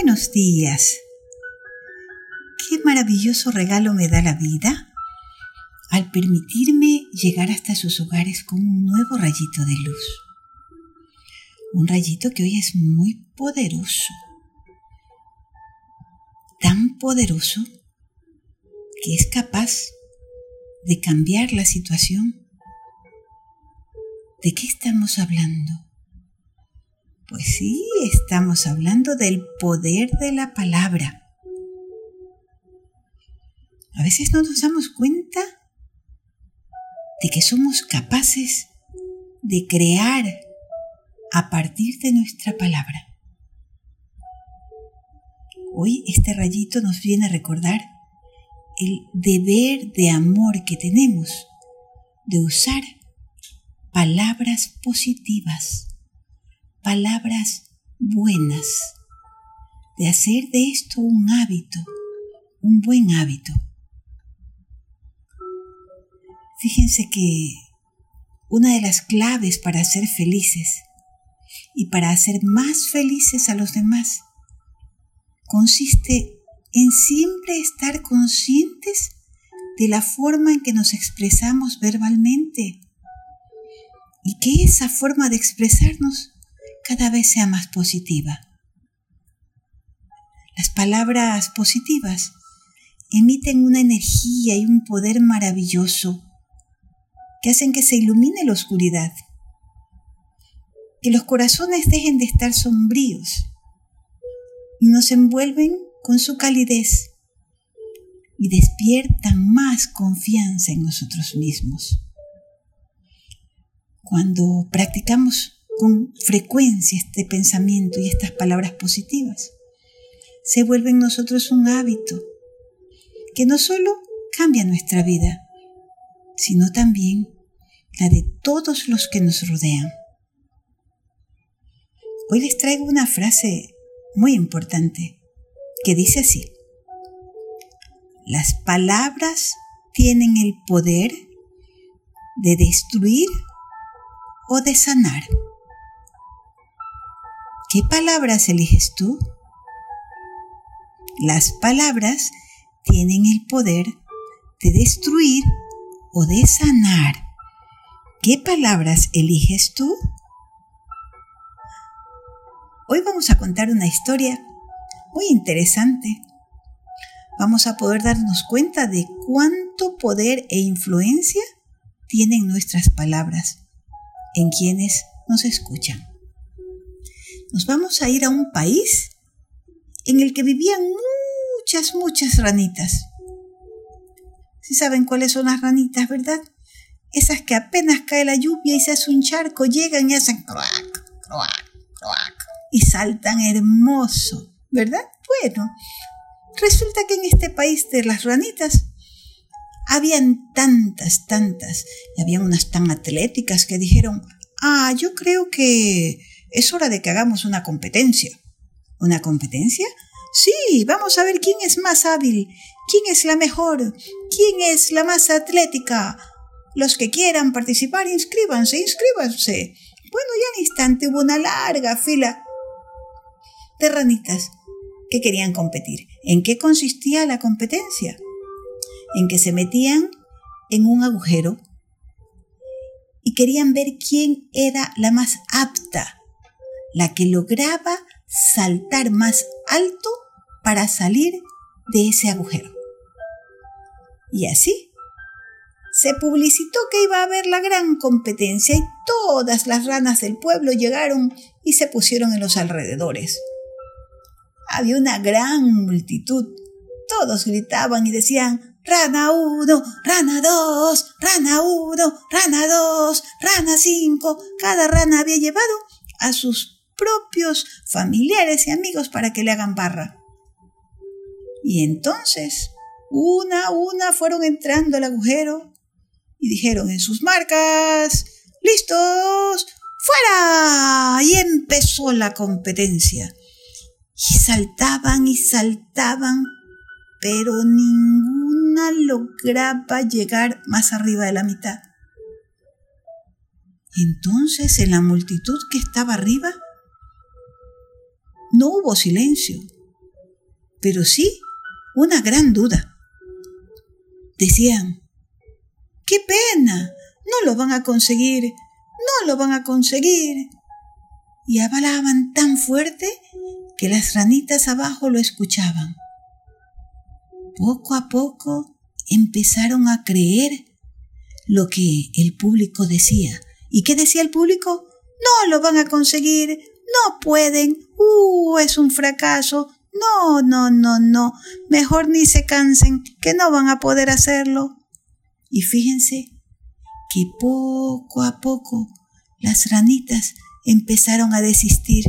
buenos días. Qué maravilloso regalo me da la vida al permitirme llegar hasta sus hogares con un nuevo rayito de luz. Un rayito que hoy es muy poderoso. Tan poderoso que es capaz de cambiar la situación. ¿De qué estamos hablando? Pues sí, estamos hablando del poder de la palabra. A veces no nos damos cuenta de que somos capaces de crear a partir de nuestra palabra. Hoy este rayito nos viene a recordar el deber de amor que tenemos de usar palabras positivas, palabras buenas, de hacer de esto un hábito, un buen hábito. Fíjense que una de las claves para ser felices y para hacer más felices a los demás consiste en siempre estar conscientes de la forma en que nos expresamos verbalmente y que esa forma de expresarnos cada vez sea más positiva. Las palabras positivas emiten una energía y un poder maravilloso que hacen que se ilumine la oscuridad, que los corazones dejen de estar sombríos y nos envuelven con su calidez y despiertan más confianza en nosotros mismos. Cuando practicamos con frecuencia este pensamiento y estas palabras positivas, se vuelve en nosotros un hábito que no solo cambia nuestra vida, sino también la de todos los que nos rodean. Hoy les traigo una frase muy importante que dice así. Las palabras tienen el poder de destruir o de sanar. ¿Qué palabras eliges tú? Las palabras tienen el poder de destruir o de sanar. ¿Qué palabras eliges tú? Hoy vamos a contar una historia muy interesante. Vamos a poder darnos cuenta de cuánto poder e influencia tienen nuestras palabras en quienes nos escuchan. Nos vamos a ir a un país en el que vivían muchas, muchas ranitas. Si saben cuáles son las ranitas, ¿verdad? Esas que apenas cae la lluvia y se hace un charco, llegan y hacen croac, croac, croac, y saltan hermoso, ¿verdad? Bueno, resulta que en este país de las ranitas habían tantas, tantas, y habían unas tan atléticas que dijeron, ah, yo creo que es hora de que hagamos una competencia. ¿Una competencia? Sí, vamos a ver quién es más hábil, quién es la mejor, quién es la más atlética. Los que quieran participar, inscríbanse, inscríbanse. Bueno, ya al instante hubo una larga fila de ranitas que querían competir. ¿En qué consistía la competencia? En que se metían en un agujero y querían ver quién era la más apta, la que lograba saltar más alto para salir de ese agujero. Y así se publicitó que iba a haber la gran competencia y todas las ranas del pueblo llegaron y se pusieron en los alrededores. Había una gran multitud. Todos gritaban y decían, Rana 1, rana 2, rana 1, rana 2, rana 5. Cada rana había llevado a sus propios familiares y amigos para que le hagan barra. Y entonces, una a una fueron entrando al agujero y dijeron en sus marcas, ¡listos! ¡Fuera! Y empezó la competencia. Y saltaban y saltaban, pero ninguna lograba llegar más arriba de la mitad. Entonces, en la multitud que estaba arriba, no hubo silencio, pero sí una gran duda. Decían, ¡qué pena! No lo van a conseguir, no lo van a conseguir. Y hablaban tan fuerte que las ranitas abajo lo escuchaban. Poco a poco empezaron a creer lo que el público decía. ¿Y qué decía el público? No lo van a conseguir, no pueden, uh, es un fracaso, no, no, no, no, mejor ni se cansen, que no van a poder hacerlo. Y fíjense que poco a poco las ranitas empezaron a desistir,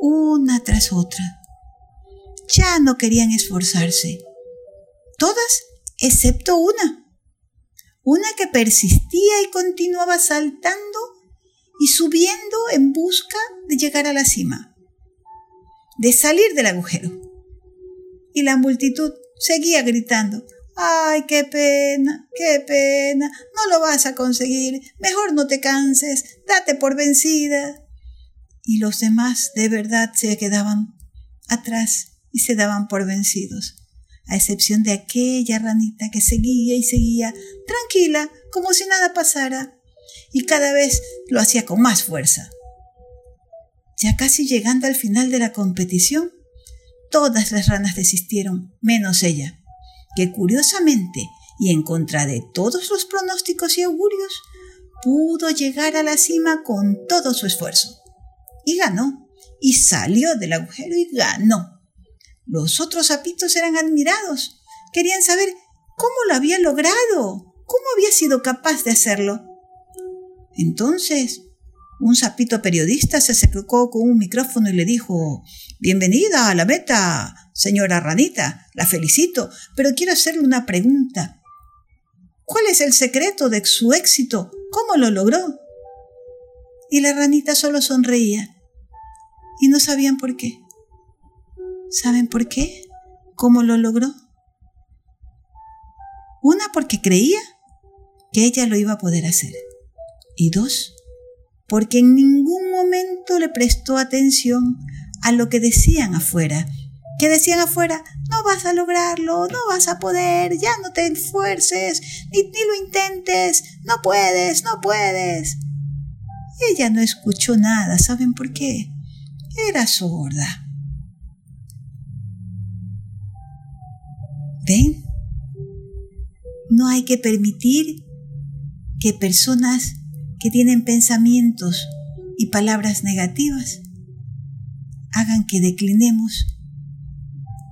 una tras otra. Ya no querían esforzarse. Todas excepto una. Una que persistía y continuaba saltando y subiendo en busca de llegar a la cima, de salir del agujero. Y la multitud seguía gritando, ¡ay, qué pena, qué pena! No lo vas a conseguir, mejor no te canses, date por vencida. Y los demás de verdad se quedaban atrás y se daban por vencidos a excepción de aquella ranita que seguía y seguía, tranquila, como si nada pasara, y cada vez lo hacía con más fuerza. Ya casi llegando al final de la competición, todas las ranas desistieron, menos ella, que curiosamente, y en contra de todos los pronósticos y augurios, pudo llegar a la cima con todo su esfuerzo. Y ganó, y salió del agujero y ganó. Los otros sapitos eran admirados. Querían saber cómo lo había logrado, cómo había sido capaz de hacerlo. Entonces, un sapito periodista se acercó con un micrófono y le dijo, Bienvenida a la meta, señora ranita, la felicito, pero quiero hacerle una pregunta. ¿Cuál es el secreto de su éxito? ¿Cómo lo logró? Y la ranita solo sonreía y no sabían por qué. ¿Saben por qué? ¿Cómo lo logró? Una, porque creía que ella lo iba a poder hacer. Y dos, porque en ningún momento le prestó atención a lo que decían afuera. Que decían afuera, no vas a lograrlo, no vas a poder, ya no te esfuerces, ni, ni lo intentes, no puedes, no puedes. Ella no escuchó nada, ¿saben por qué? Era sorda. ¿Ven? No hay que permitir que personas que tienen pensamientos y palabras negativas hagan que declinemos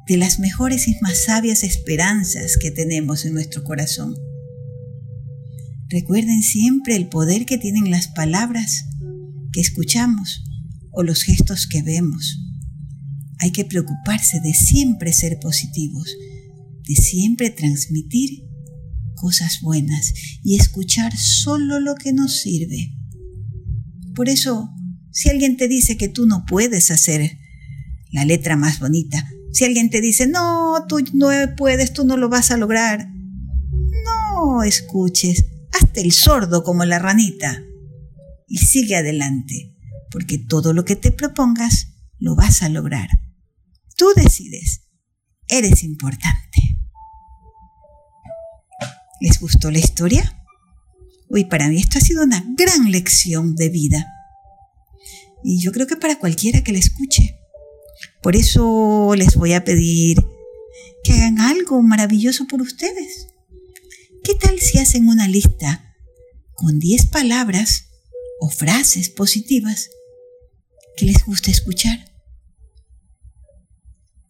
de las mejores y más sabias esperanzas que tenemos en nuestro corazón. Recuerden siempre el poder que tienen las palabras que escuchamos o los gestos que vemos. Hay que preocuparse de siempre ser positivos de siempre transmitir cosas buenas y escuchar solo lo que nos sirve. Por eso, si alguien te dice que tú no puedes hacer la letra más bonita, si alguien te dice, no, tú no puedes, tú no lo vas a lograr, no escuches, hazte el sordo como la ranita y sigue adelante, porque todo lo que te propongas lo vas a lograr. Tú decides, eres importante. ¿Les gustó la historia? Uy, para mí esto ha sido una gran lección de vida. Y yo creo que para cualquiera que la escuche. Por eso les voy a pedir que hagan algo maravilloso por ustedes. ¿Qué tal si hacen una lista con 10 palabras o frases positivas que les guste escuchar?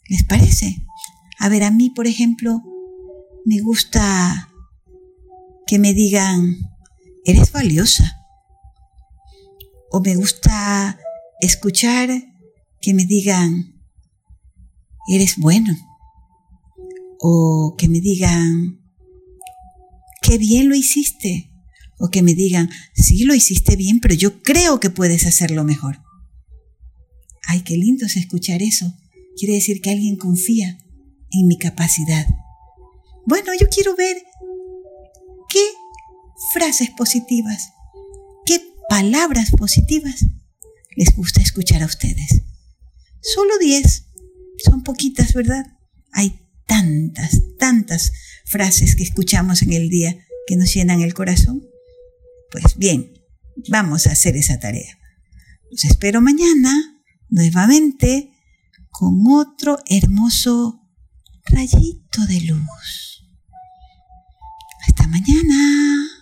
¿Les parece? A ver, a mí, por ejemplo, me gusta que me digan, eres valiosa. O me gusta escuchar que me digan, eres bueno. O que me digan, qué bien lo hiciste. O que me digan, sí lo hiciste bien, pero yo creo que puedes hacerlo mejor. Ay, qué lindo es escuchar eso. Quiere decir que alguien confía en mi capacidad. Bueno, yo quiero ver ¿Qué frases positivas, qué palabras positivas les gusta escuchar a ustedes? Solo 10. Son poquitas, ¿verdad? Hay tantas, tantas frases que escuchamos en el día que nos llenan el corazón. Pues bien, vamos a hacer esa tarea. Los espero mañana nuevamente con otro hermoso rayito de luz. Hasta mañana.